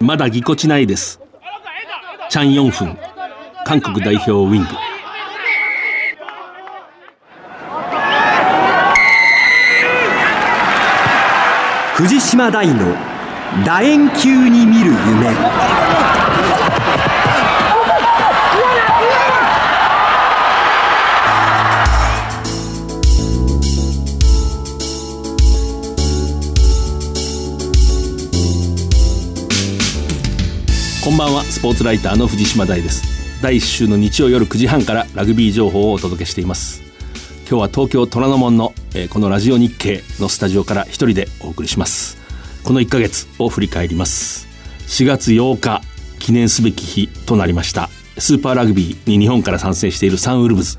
まだぎこちないです。チャン・ヨンフン韓国代表ウィング。藤島大の楕円球に見る夢。ばんは。スポーツライターの藤島大です。第1週の日曜夜9時半からラグビー情報をお届けしています。今日は東京虎ノ門の、えー、このラジオ日経のスタジオから一人でお送りします。この1ヶ月を振り返ります。4月8日記念すべき日となりました。スーパーラグビーに日本から参戦しているサンウルブズ。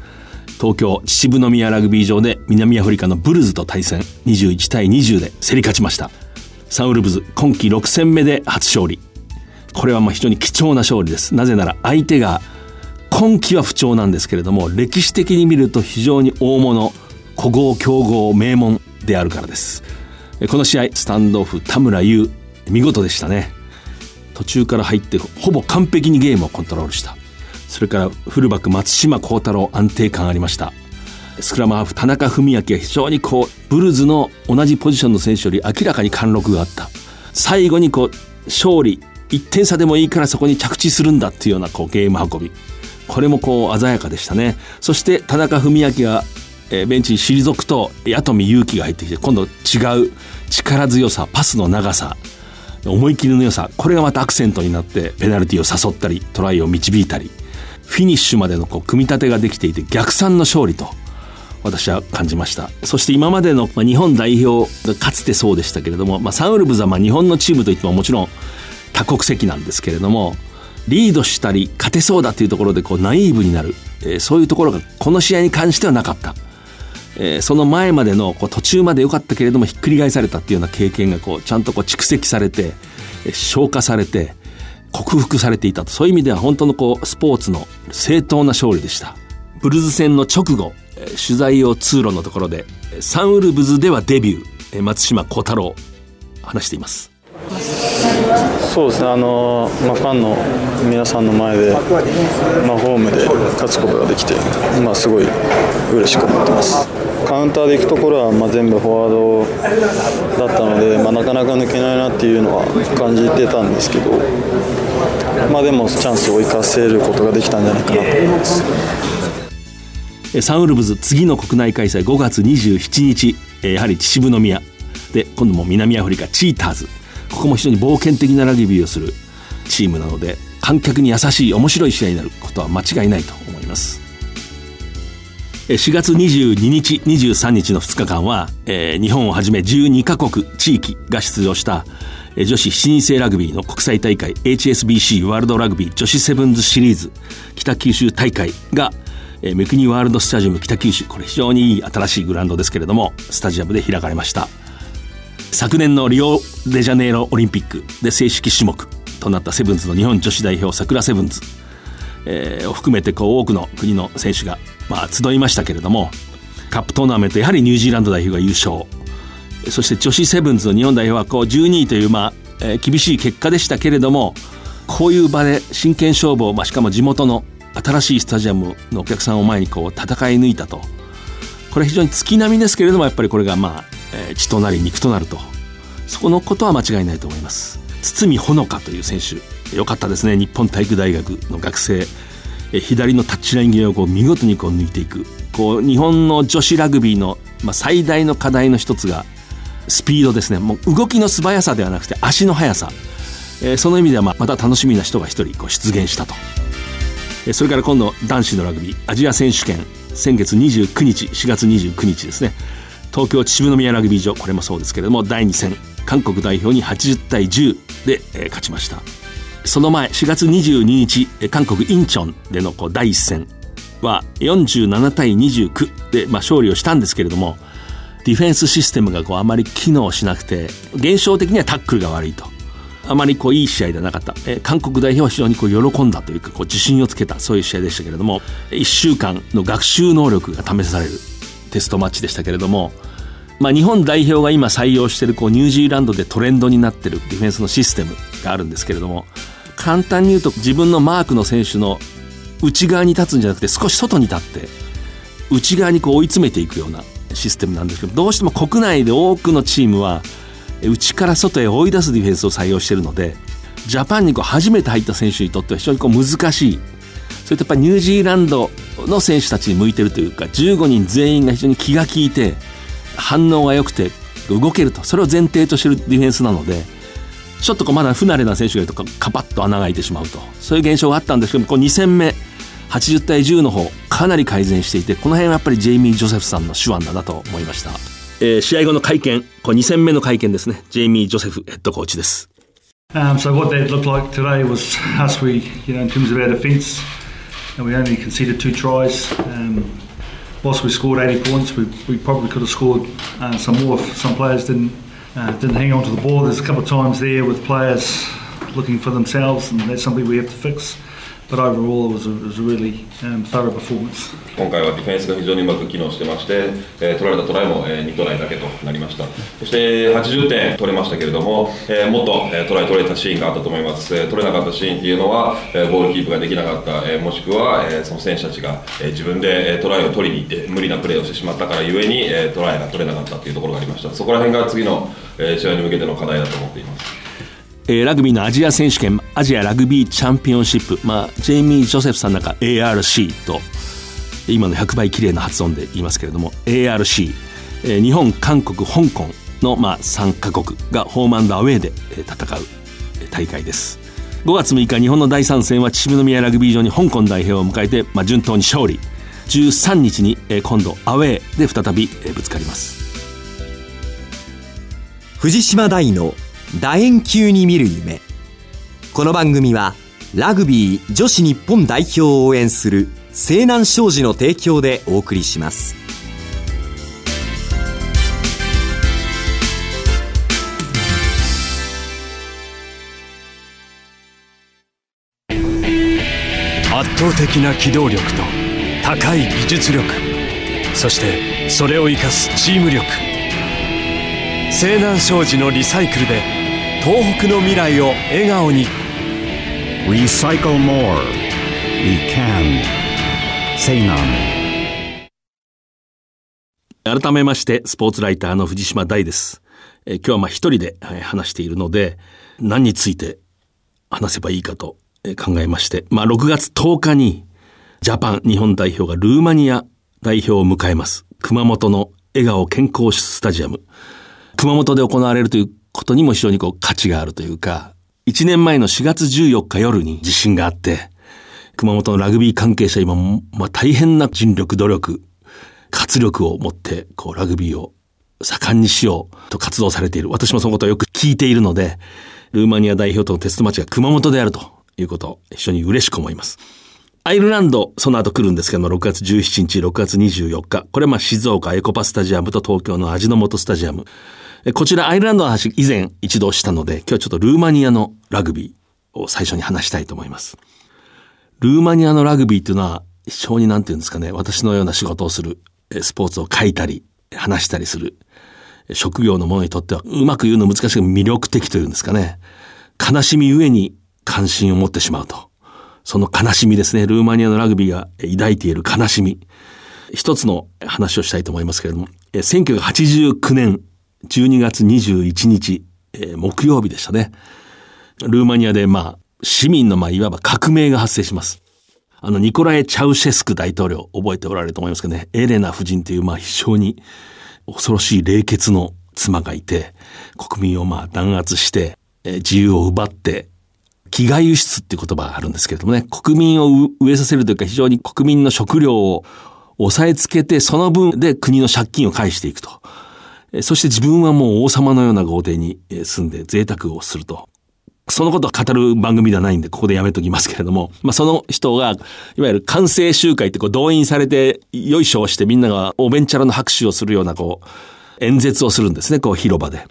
東京秩父宮ラグビー場で南アフリカのブルズと対戦。21対20で競り勝ちました。サンウルブズ今季6戦目で初勝利。これはまあ非常に貴重な勝利です。なぜなら相手が今季は不調なんですけれども歴史的に見ると非常に大物古豪強豪名門であるからです。この試合スタンドオフ田村優見事でしたね。途中から入ってほぼ完璧にゲームをコントロールした。それからフルバック松島幸太郎安定感ありました。スクラムハーフ田中文明は非常にこうブルズの同じポジションの選手より明らかに貫禄があった。最後にこう勝利1点差でもいいからそこに着地するんだっていうようなこうゲーム運び。これもこう鮮やかでしたね。そして田中文明が、ベンチに退くと八富勇樹が入ってきて今度違う力強さパスの長さ思い切りの良さこれがまたアクセントになってペナルティを誘ったりトライを導いたりフィニッシュまでのこう組み立てができていて逆算の勝利と私は感じました。そして今までの、日本代表がかつてそうでしたけれども、まあ、サンウルブズはまあ日本のチームといってももちろん多国籍なんですけれどもリードしたり勝てそうだというところでこうナイーブになる、えー、そういうところがこの試合に関してはなかった、えー、その前までのこう途中まで良かったけれどもひっくり返されたっていうような経験がこうちゃんとこう蓄積されて、えー、消化されて克服されていたと。そういう意味では本当のこうスポーツの正当な勝利でした。ブルズ戦の直後え取材を通路のところでサンウルブズではデビュー松島幸太郎話しています。そうですね。あの、まあ、ファンの皆さんの前で、まあ、ホームで勝つことができて、まあ、すごい嬉しく思ってます。カウンターで行くところは、まあ、全部フォワードだったので、まあ、なかなか抜けないなっていうのは感じてたんですけど、まあ、でもチャンスを生かせることができたんじゃないかなと思います。サンウルブズ次の国内開催5月27日やはり秩父宮。で今度も南アフリカチーターズ。ここも非常に冒険的なラグビーをするチームなので観客に優しい面白い試合になることは間違いないと思います。4月22日23日の2日間は、えー、日本をはじめ12カ国地域が出場した女子7人制ラグビーの国際大会 HSBC ワールドラグビー女子セブンズシリーズ北九州大会がえー、メクニワールドスタジアム北九州これ非常にいい新しいグラウンドですけれどもスタジアムで開かれました。昨年のリオデジャネイロオリンピックで正式種目となったセブンズの日本女子代表桜セブンズ、えー、を含めてこう多くの国の選手が、まあ、集いましたけれどもカップトーナメントやはりニュージーランド代表が優勝。そして女子セブンズの日本代表はこう12位という、まあえー、厳しい結果でしたけれどもこういう場で真剣勝負を、まあ、しかも地元の新しいスタジアムのお客さんを前にこう戦い抜いたと。これ非常に月並みですけれどもやっぱりこれがまあ血となり肉となると。そこのことは間違いないと思います。堤ほのかという選手。良かったですね。日本体育大学の学生。左のタッチライン際をこう見事にこう抜いていく。こう日本の女子ラグビーの、最大の課題の一つがスピードですね。もう動きの素早さではなくて足の速さ、その意味ではまた楽しみな人が一人こう出現したと、それから今度男子のラグビー。アジア選手権。先月29日4月29日ですね。東京秩父宮ラグビー場これもそうですけれども第2戦韓国代表に80対10で、えー、勝ちました。その前4月22日韓国インチョンでのこう第1戦は47対29で、まあ、勝利をしたんですけれどもディフェンスシステムがこうあまり機能しなくて現象的にはタックルが悪いと。あまりこういい試合ではなかった、え、韓国代表は非常にこう喜んだというかこう自信をつけたそういう試合でしたけれども1週間の学習能力が試されるテストマッチでしたけれどもまあ、日本代表が今採用しているこうニュージーランドでトレンドになっているディフェンスのシステムがあるんですけれども簡単に言うと自分のマークの選手の内側に立つんじゃなくて少し外に立って内側にこう追い詰めていくようなシステムなんですけどどうしても国内で多くのチームは内から外へ追い出すディフェンスを採用しているのでジャパンにこう初めて入った選手にとっては非常にこう難しいそれとやっぱりニュージーランドの選手たちに向いてるというか15人全員が非常に気が利いて反応が良くて動けるとそれを前提としてるディフェンスなのでちょっとこうまだ不慣れな選手がいるとカパッと穴が開いてしまうとそういう現象があったんですけどこう2戦目80対10の方かなり改善していてこの辺はやっぱりジェイミー・ジョセフさんの手腕だなと思いました、えー、試合後の会見これ2戦目の会見ですねジェイミー・ジョセフヘッドコーチです Um, so what that looked like today was us. We, you know, in terms of our defence, and we only conceded two tries. Um, whilst we scored 80 points, we, we probably could have scored uh, some more if some players didn't uh, didn't hang on to the ball. There's a couple of times there with players looking for themselves, and that's something we have to fix. 今回はディフェンスが非常にうまく機能してまして、え、取られたトライも、え、2トライだけとなりました。そして80点取れましたけれども、え、もっと、え、トライ取れたシーンがあったと思います、取れなかったシーンっていうのは、え、ボールキープができなかった、え、もしくは、え、その選手たちが、え、自分で、え、トライを取りに行って無理なプレーをしてしまったからゆえに、え、トライが取れなかったというところがありました。そこら辺が次の、え、試合に向けての課題だと思っています。えー、ラグビーのアジア選手権アジアラグビーチャンピオンシップ、まあ、ジェイミー・ジョセフさんなんか ARC と今の100倍綺麗な発音で言いますけれども ARC、えー、日本韓国香港の、まあ、3カ国がホームアウェーで戦う大会です。5月6日日本の第3戦は秩父宮ラグビー場に香港代表を迎えて、まあ、順当に勝利。13日に、えー、今度アウェーで再び、えー、ぶつかります。藤島大の楕円球に見る夢この番組はラグビー女子日本代表を応援する西南商事の提供でお送りします。圧倒的な機動力と高い技術力。そしてそれを生かすチーム力。西南商事のリサイクルで東北の未来を笑顔に。Recycle more. We can. Say none. 改めましてスポーツライターの藤島大です、えー、今日はまあ一人で話しているので何について話せばいいかと考えまして、まあ、6月10日にジャパン日本代表がルーマニア代表を迎えます。熊本の笑顔健康スタジアム。熊本で行われるということにも非常にこう価値があるというか、1年前の4月14日夜に地震があって、熊本のラグビー関係者今、まあ、大変な尽力、努力、活力を持って、こう、ラグビーを盛んにしようと活動されている。私もそのことをよく聞いているので、ルーマニア代表とのテストマッチが熊本であるということ非常に嬉しく思います。アイルランド、その後来るんですけども、6月17日、6月24日。これはまあ静岡エコパスタジアムと東京の味の素スタジアム。こちらアイルランドの話以前一度したので、今日はちょっとルーマニアのラグビーを最初に話したいと思います。ルーマニアのラグビーっていうのは非常になんていうんですかね、私のような仕事をする、スポーツを書いたり、話したりする、職業の者にとってはうまく言うの難しい魅力的というんですかね。悲しみゆえに関心を持ってしまうと。その悲しみですね。ルーマニアのラグビーが抱いている悲しみ。一つの話をしたいと思いますけれども、1989年12月21日、えー、木曜日でしたね。ルーマニアで、まあ、市民の、まあ、いわば革命が発生します。あの、ニコラエ・チャウシェスク大統領、覚えておられると思いますけどね、エレナ夫人という、まあ、非常に恐ろしい冷血の妻がいて、国民をまあ、弾圧して、えー、自由を奪って、飢餓輸出っていう言葉があるんですけれどもね、国民を飢えさせるというか、非常に国民の食料を抑えつけて、その分で国の借金を返していくと。そして自分はもう王様のような豪邸に住んで贅沢をすると。そのことを語る番組ではないんで、ここでやめときますけれども、まあ、その人が、いわゆる完成集会ってこう動員されて、よいしょをしてみんながおべんちゃらの拍手をするようなこう、演説をするんですね、こう広場で。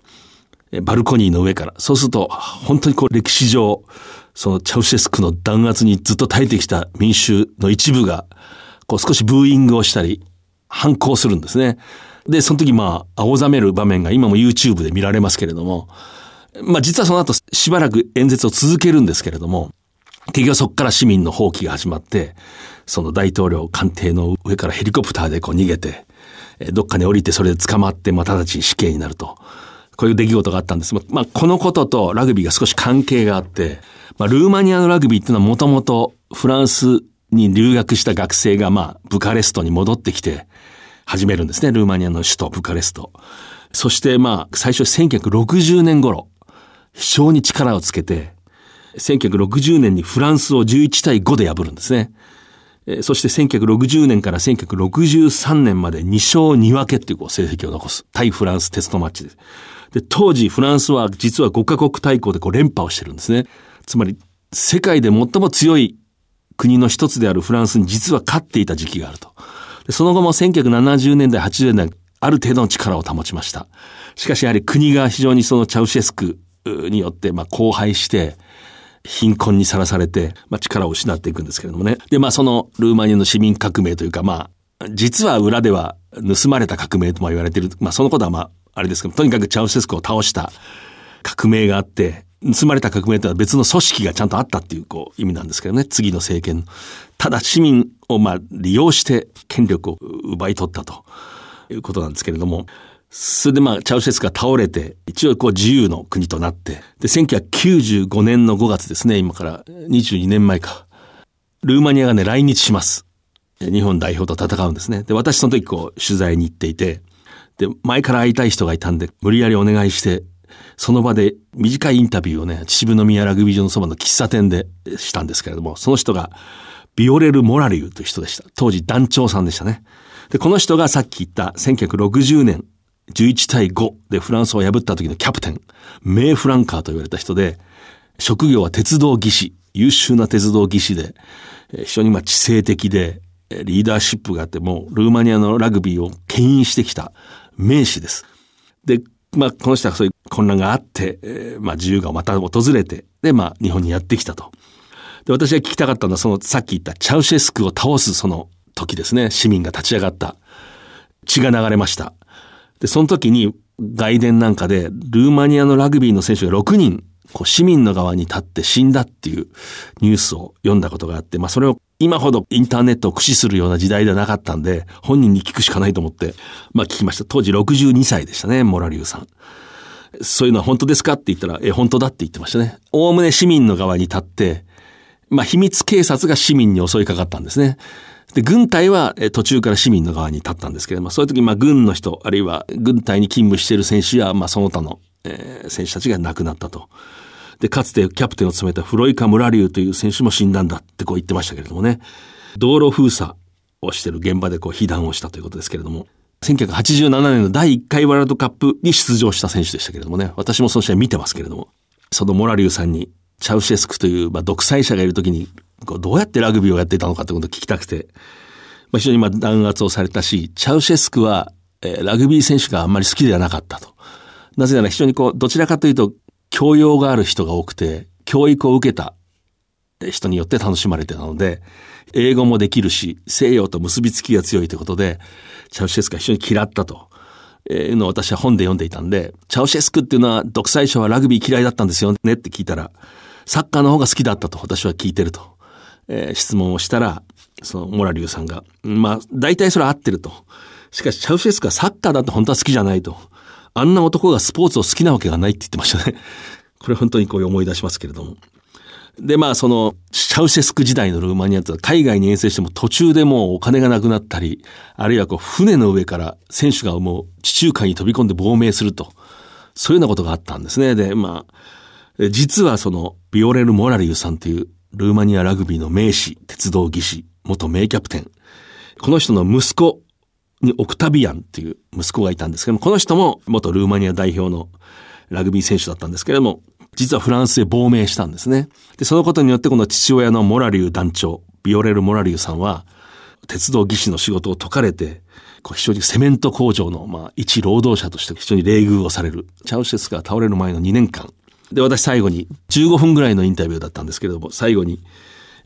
バルコニーの上から。そうすると、本当にこう歴史上、そのチャウシェスクの弾圧にずっと耐えてきた民衆の一部が、こう少しブーイングをしたり、反抗するんですね。で、その時まあ、青ざめる場面が今も YouTube で見られますけれども、まあ実はその後しばらく演説を続けるんですけれども、結局そこから市民の放棄が始まって、その大統領官邸の上からヘリコプターでこう逃げて、どっかに降りてそれで捕まって、まあ直ちに死刑になると。こういう出来事があったんです。まあこのこととラグビーが少し関係があって、まあルーマニアのラグビーっていうのはもともとフランスに留学した学生がまあブカレストに戻ってきて始めるんですね。ルーマニアの首都ブカレスト。そしてまあ最初1960年頃、非常に力をつけて、1960年にフランスを11対5で破るんですね。そして1960年から1963年まで2勝2分けっていう成績を残す。対フランステストマッチです。で、当時フランスは実は5カ国対抗でこう連覇をしてるんですね。つまり世界で最も強い国の一つであるフランスに実は勝っていた時期があると。その後も1970年代、80年代、ある程度の力を保ちました。しかしやはり国が非常にそのチャウシェスクによってまあ荒廃して、貧困にさらされて、まあ、力を失っていくんですけれどもね。で、まあ、そのルーマニアの市民革命というか、まあ、実は裏では盗まれた革命とも言われている。まあ、そのことはまあ、あれですけど、とにかくチャウシェスクを倒した革命があって、盗まれた革命というのは別の組織がちゃんとあったっていうこう意味なんですけどね、次の政権。ただ市民をまあ利用して権力を奪い取ったということなんですけれども、それでまあ、チャウシェスが倒れて、一応こう自由の国となって、で、1995年の5月ですね、今から22年前か。ルーマニアがね、来日します。日本代表と戦うんですね。で、私その時こう、取材に行っていて、で、前から会いたい人がいたんで、無理やりお願いして、その場で短いインタビューをね、秩父宮ラグビー場のそばの喫茶店でしたんですけれども、その人が、ビオレル・モラリューという人でした。当時団長さんでしたね。で、この人がさっき言った1960年11対5でフランスを破った時のキャプテン、メイ・フランカーと言われた人で、職業は鉄道技師、優秀な鉄道技師で、非常にまあ知性的で、リーダーシップがあって、もうルーマニアのラグビーを牽引してきた名士です。で、まあ、この人はそういう混乱があって、え、まあ、自由がまた訪れて、で、まあ、日本にやってきたと。で、私が聞きたかったのは、その、さっき言ったチャウシェスクを倒すその時ですね。市民が立ち上がった。血が流れました。で、その時に外伝なんかで、ルーマニアのラグビーの選手が6人、こう市民の側に立って死んだっていうニュースを読んだことがあって、まあそれを今ほどインターネットを駆使するような時代ではなかったんで、本人に聞くしかないと思って、まあ聞きました。当時62歳でしたね、モラリューさん。そういうのは本当ですかって言ったら、え、本当だって言ってましたね。おおむね市民の側に立って、まあ秘密警察が市民に襲いかかったんですね。で、軍隊は途中から市民の側に立ったんですけれども、そういう時、まあ、軍の人、あるいは軍隊に勤務している選手や、まあ、その他の、えー、選手たちが亡くなったと。で、かつてキャプテンを務めたフロイカ・ムラリューという選手も死んだんだってこう言ってましたけれどもね。道路封鎖をしてる現場でこう被弾をしたということですけれども。1987年の第1回ワールドカップに出場した選手でしたけれどもね。私もその試合見てますけれども。そのモラリューさんに、チャウシェスクという、まあ、独裁者がいる時にこうどうやってラグビーをやっていたのかってことを聞きたくて、まあ、非常にまあ弾圧をされたし、チャウシェスクは、えー、ラグビー選手があんまり好きではなかったと。なぜなら非常にこう、どちらかというと、教養がある人が多くて、教育を受けた人によって楽しまれてたので、英語もできるし、西洋と結びつきが強いということで、チャウシェスクは非常に嫌ったと。いうのを私は本で読んでいたんで、チャウシェスクっていうのは独裁者はラグビー嫌いだったんですよねって聞いたら、サッカーの方が好きだったと私は聞いてると。えー、質問をしたら、そのモラリュウさんが、まあ、大体それは合ってると。しかし、チャウシェスクはサッカーだと本当は好きじゃないと。あんな男がスポーツを好きなわけがないって言ってましたね。これ本当にこう思い出しますけれども。で、まあ、その、チャウシェスク時代のルーマニアって海外に遠征しても途中でもうお金がなくなったり、あるいはこう、船の上から選手がもう地中海に飛び込んで亡命すると。そういうようなことがあったんですね。で、まあ、実はその、ビオレル・モラリュウさんというルーマニアラグビーの名士、鉄道技師、元名キャプテン。この人の息子にオクタビアンっていう息子がいたんですけども、この人も元ルーマニア代表のラグビー選手だったんですけれども、実はフランスへ亡命したんですね。で、そのことによってこの父親のモラリュー団長、ビオレル・モラリューさんは、鉄道技師の仕事を解かれて、こう非常にセメント工場の、まあ、一労働者として非常に冷遇をされる。チャウシェスが倒れる前の2年間、で、私最後に、15分ぐらいのインタビューだったんですけれども、最後に、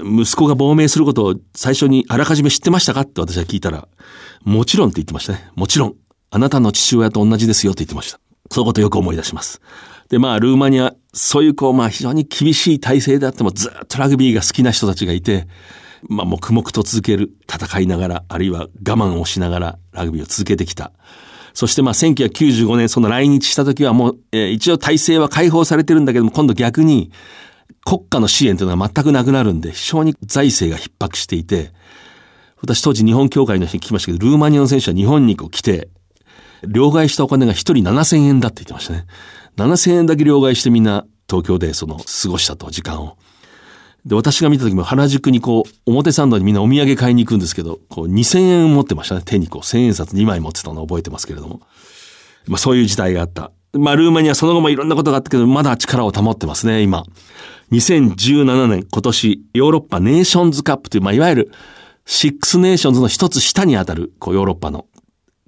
息子が亡命することを最初にあらかじめ知ってましたかって私は聞いたら、もちろんって言ってましたね。もちろん。あなたの父親と同じですよって言ってました。そういうことよく思い出します。で、まあ、ルーマニア、そういうこう、まあ、非常に厳しい体制であっても、ずっとラグビーが好きな人たちがいて、まあ、黙々と続ける、戦いながら、あるいは我慢をしながら、ラグビーを続けてきた。そしてまあ1995年その来日した時はもう、えー、一応体制は解放されてるんだけども今度逆に国家の支援というのは全くなくなるんで非常に財政が逼迫していて私当時日本協会の人に聞きましたけどルーマニアの選手は日本にこう来て両替したお金が一人7000円だって言ってましたね。7000円だけ両替してみんな東京でその過ごしたと時間を。で、私が見た時も原宿にこう、表参道にみんなお土産買いに行くんですけど、こう2000円持ってましたね。手にこう1000円札2枚持ってたのを覚えてますけれども。まあそういう時代があった。まあルーマニアその後もいろんなことがあったけど、まだ力を保ってますね、今。2017年、今年、ヨーロッパネーションズカップという、まあいわゆるシックスネーションズの一つ下にあたる、こうヨーロッパの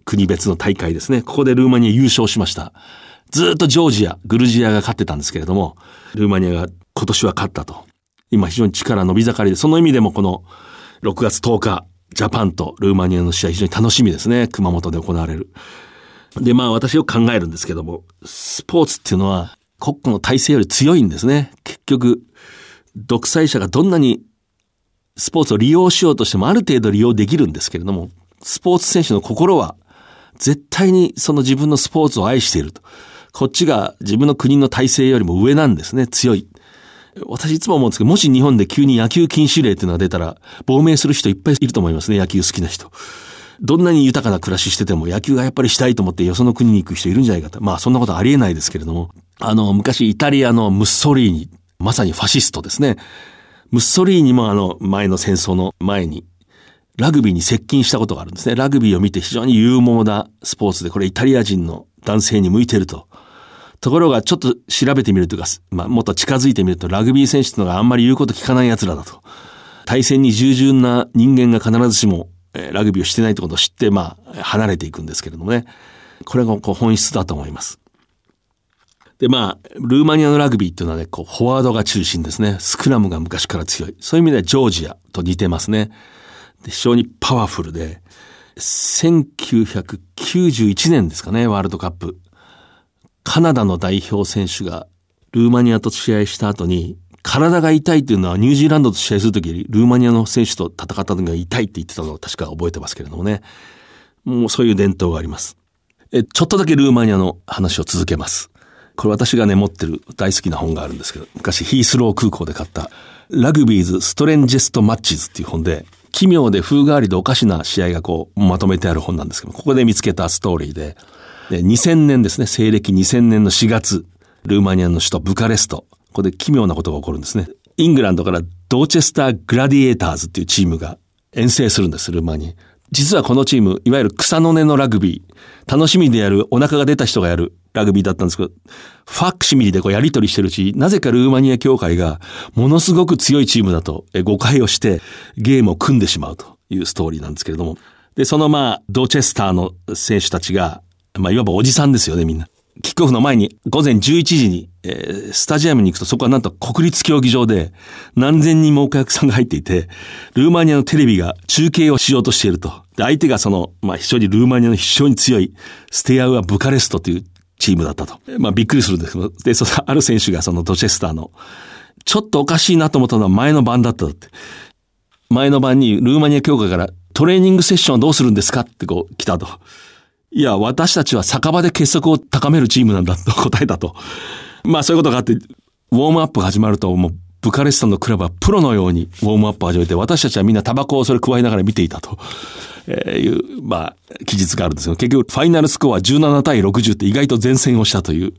国別の大会ですね。ここでルーマニア優勝しました。ずっとジョージア、グルジアが勝ってたんですけれども、ルーマニアが今年は勝ったと。今非常に力伸び盛りで、その意味でもこの6月10日、ジャパンとルーマニアの試合非常に楽しみですね。熊本で行われる。で、まあ私よく考えるんですけども、スポーツっていうのは国家の体制より強いんですね。結局、独裁者がどんなにスポーツを利用しようとしてもある程度利用できるんですけれども、スポーツ選手の心は絶対にその自分のスポーツを愛していると。こっちが自分の国の体制よりも上なんですね。強い。私いつも思うんですけど、もし日本で急に野球禁止令っていうのが出たら、亡命する人いっぱいいると思いますね。野球好きな人。どんなに豊かな暮らししてても野球がやっぱりしたいと思ってよその国に行く人いるんじゃないかと。まあそんなことありえないですけれども。あの、昔イタリアのムッソリーニ、まさにファシストですね。ムッソリーニもあの前の戦争の前にラグビーに接近したことがあるんですね。ラグビーを見て非常に勇猛なスポーツで、これイタリア人の男性に向いてると。ところがちょっと調べてみるというか、まあ、もっと近づいてみるとラグビー選手っていうのがあんまり言うこと聞かない奴らだと。対戦に従順な人間が必ずしも、え、ラグビーをしてないってことを知って、まあ、離れていくんですけれどもね。これがこう本質だと思います。で、まあ、ルーマニアのラグビーっていうのはね、こう、フォワードが中心ですね。スクラムが昔から強い。そういう意味ではジョージアと似てますね。非常にパワフルで、1991年ですかね、ワールドカップ。カナダの代表選手がルーマニアと試合した後に、体が痛いっていうのはニュージーランドと試合するときルーマニアの選手と戦った時が痛いって言ってたのを確か覚えてますけれどもね。もうそういう伝統があります。え、ちょっとだけルーマニアの話を続けます。これ私がね、持ってる大好きな本があるんですけど、昔ヒースロー空港で買ったラグビーズ・ストレンジェスト・マッチズっていう本で、奇妙で風変わりでおかしな試合がこう、まとめてある本なんですけど、ここで見つけたストーリーで、で2000年ですね、西暦2000年の4月、ルーマニアの首都ブカレスト、ここで奇妙なことが起こるんですね。イングランドからドーチェスター・グラディエーターズっていうチームが遠征するんです、ルーマニア。実はこのチーム、いわゆる草の根のラグビー、楽しみでやる、お腹が出た人がやるラグビーだったんですけど、ファクシミリでこうやり取りしてるうち、なぜかルーマニア協会がものすごく強いチームだと誤解をしてゲームを組んでしまうというストーリーなんですけれども。で、そのまあ、ドーチェスターの選手たちが、まあ、いわばおじさんですよね、みんな。キックオフの前に午前11時に、えー、スタジアムに行くとそこはなんと国立競技場で何千人もお客さんが入っていて、ルーマニアのテレビが中継をしようとしていると。で、相手がその、まあ非常にルーマニアの非常に強いステアウア・ブカレストというチームだったと。まあびっくりするんですけど、で、そのある選手がそのドチェスターの、ちょっとおかしいなと思ったのは前の晩だったって。前の晩にルーマニア協会からトレーニングセッションはどうするんですかってこう来たと。いや、私たちは酒場で結束を高めるチームなんだと答えたと。まあそういうことがあって、ウォームアップが始まると、もうブカレストのクラブはプロのようにウォームアップを始めて、私たちはみんなタバコをそれ加えながら見ていたと。えいう、まあ、記述があるんですけど、結局、ファイナルスコア17対60って意外と前線をしたという、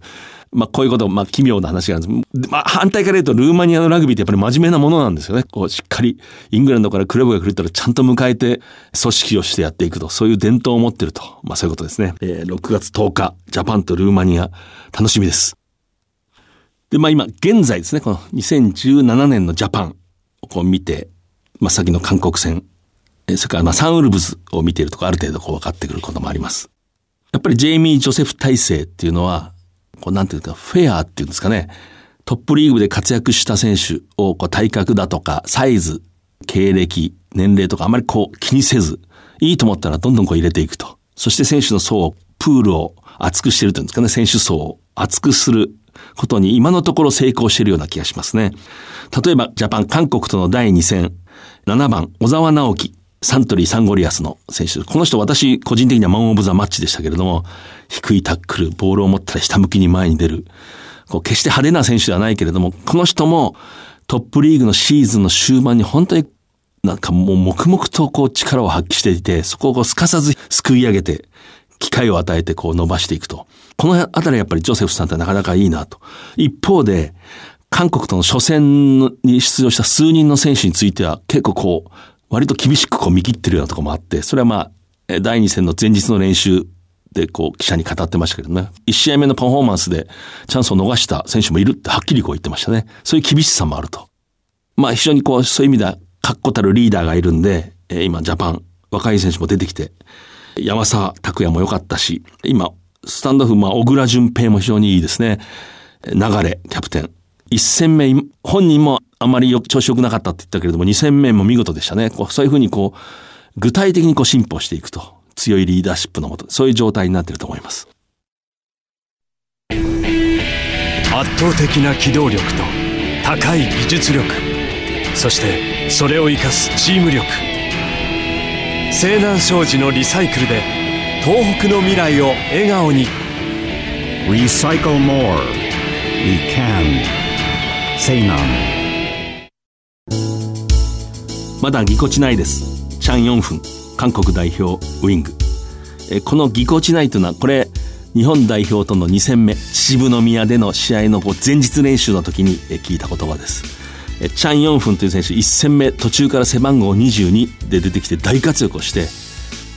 まあ、こういうこと、まあ、奇妙な話があるんです。まあ、反対から言うと、ルーマニアのラグビーってやっぱり真面目なものなんですよね。こう、しっかり、イングランドからクラブが来るったら、ちゃんと迎えて、組織をしてやっていくと、そういう伝統を持ってると。まあ、そういうことですね。えー、6月10日、ジャパンとルーマニア、楽しみです。で、まあ今、現在ですね、この2017年のジャパンをこう見て、まあ先の韓国戦、えそれからまあサンウルブズを見ているとこある程度こう分かってくることもあります。やっぱりジェイミー・ジョセフ体制っていうのは、こうなんていうか、フェアっていうんですかね、トップリーグで活躍した選手をこう体格だとか、サイズ、経歴、年齢とかあまりこう気にせず、いいと思ったらどんどんこう入れていくと。そして選手の層をプールを厚くしてるというんですかね、選手層を厚くすることに今のところ成功しているような気がしますね。例えば、ジャパン、韓国との第2戦、7番、小沢直樹、サントリーサンゴリアスの選手。この人私、個人的にはマンオブザマッチでしたけれども、低いタックル、ボールを持ったら下向きに前に出る。こう決して派手な選手ではないけれども、この人もトップリーグのシーズンの終盤に本当になんかもう黙々とこう力を発揮していて、そこをこうすかさずすくい上げて、機会を与えてこう伸ばしていくと。このあたりやっぱりジョセフさんってなかなかいいなと。一方で、韓国との初戦に出場した数人の選手については結構こう、割と厳しくこう見切ってるようなとこもあって、それはまあ、第2戦の前日の練習でこう記者に語ってましたけどね。1試合目のパフォーマンスでチャンスを逃した選手もいるってはっきりこう言ってましたね。そういう厳しさもあると。まあ非常にこう、そういう意味では確固たるリーダーがいるんで、今ジャパン、若い選手も出てきて、山沢拓也も良かったし、今、スタンドオフ、まあ、小倉淳平も非常にいいですね。流れ、キャプテン。一戦目、本人もあまりよ調子良くなかったって言ったけれども、二戦目も見事でしたね。こうそういうふうにこう、具体的にこう進歩していくと。強いリーダーシップのもと、そういう状態になっていると思います。圧倒的な機動力と高い技術力そしてそれを生かすチーム力西南商事のリサイクルで東北の未来を笑顔に Recycle more. We can. 西南まだぎこちないです。チャン4分韓国代表ウイング。えこのぎこちないというのはこれ日本代表との2戦目秩父宮での試合の前日練習の時に聞いた言葉です。チャン・ヨンフンという選手1戦目途中から背番号22で出てきて大活躍をして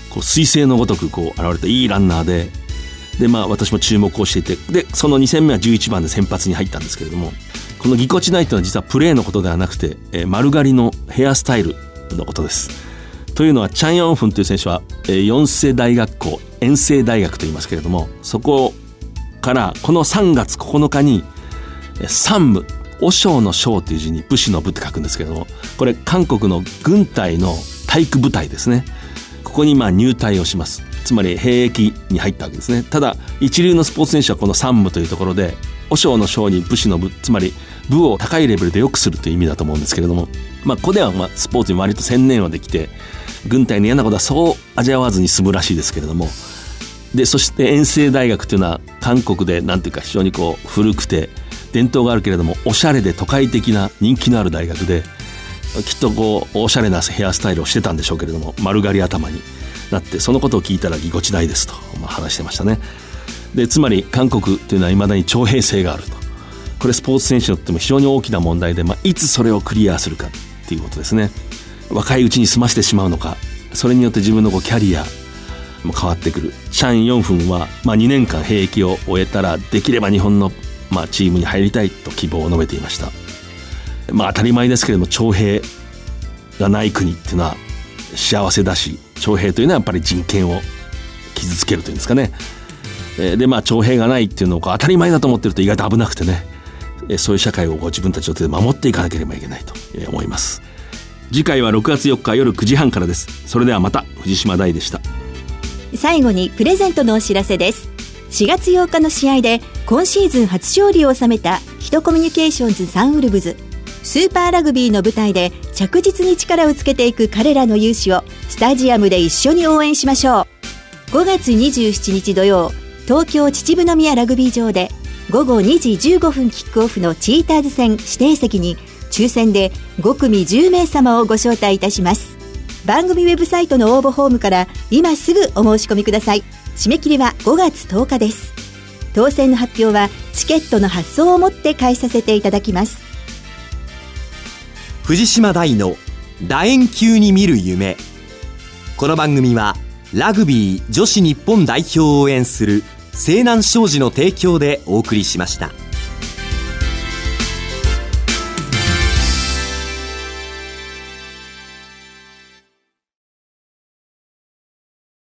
こう彗星のごとくこう現れたいいランナーででまあ私も注目をしていてでその2戦目は11番で先発に入ったんですけれどもこのぎこちないというのは実はプレーのことではなくて、え丸刈りのヘアスタイルのことです。というのはチャン・ヨンフンという選手は、えー、四世大学校遠征大学と言いますけれどもそこからこの3月9日に山武和尚の将という字に武士の部って書くんですけれどもこれ韓国の軍隊の体育部隊ですね。ここにまあ入隊をします。つまり兵役に入ったわけですね。ただ一流のスポーツ選手はこの山武というところで和尚の将に武士の部つまり部を高いレベルで良くするという意味だと思うんですけれどもまあここではまあスポーツに割と専念はできて軍隊の嫌なことはそう味わわずに済むらしいですけれどもでそして遠征大学というのは韓国でなんていうか非常にこう古くて伝統があるけれどもおしゃれで都会的な人気のある大学できっとこうおしゃれなヘアスタイルをしてたんでしょうけれども丸刈り頭になってそのことを聞いたらぎこちないですと、まあ、話してましたね。でつまり韓国というのはいまだに徴兵制があると。これスポーツ選手にとっても非常に大きな問題で、まあ、いつそれをクリアするかっていうことですね。若いうちに済ませてしまうのかそれによって自分のこうキャリアも変わってくる。チャン・ヨンフンは、まあ、2年間兵役を終えたらできれば日本の、まあ、チームに入りたいと希望を述べていました。まあ当たり前ですけれども徴兵がない国っていうのは幸せだし徴兵というのはやっぱり人権を傷つけるというんですかね。でまあ徴兵がないっていうのを当たり前だと思ってると意外と危なくてね。そういう社会をご自分たちの手で守っていかなければいけないと思います。次回は6月4日夜9時半からです。それではまた藤島大でした。最後にプレゼントのお知らせです。4月8日の試合で今シーズン初勝利を収めたヒトコミュニケーションズサンウルブズ。スーパーラグビーの舞台で着実に力をつけていく彼らの勇姿をスタジアムで一緒に応援しましょう。5月27日土曜東京秩父宮ラグビー場で午後2時15分キックオフのチーターズ戦指定席に抽選で5組10名様をご招待いたします。番組ウェブサイトの応募フォームから今すぐお申し込みください。締め切りは5月10日です。当選の発表はチケットの発送をもって返させていただきます。藤島大の楕円球に見る夢。この番組はラグビー女子日本代表を応援する西南商事の提供でお送りしました。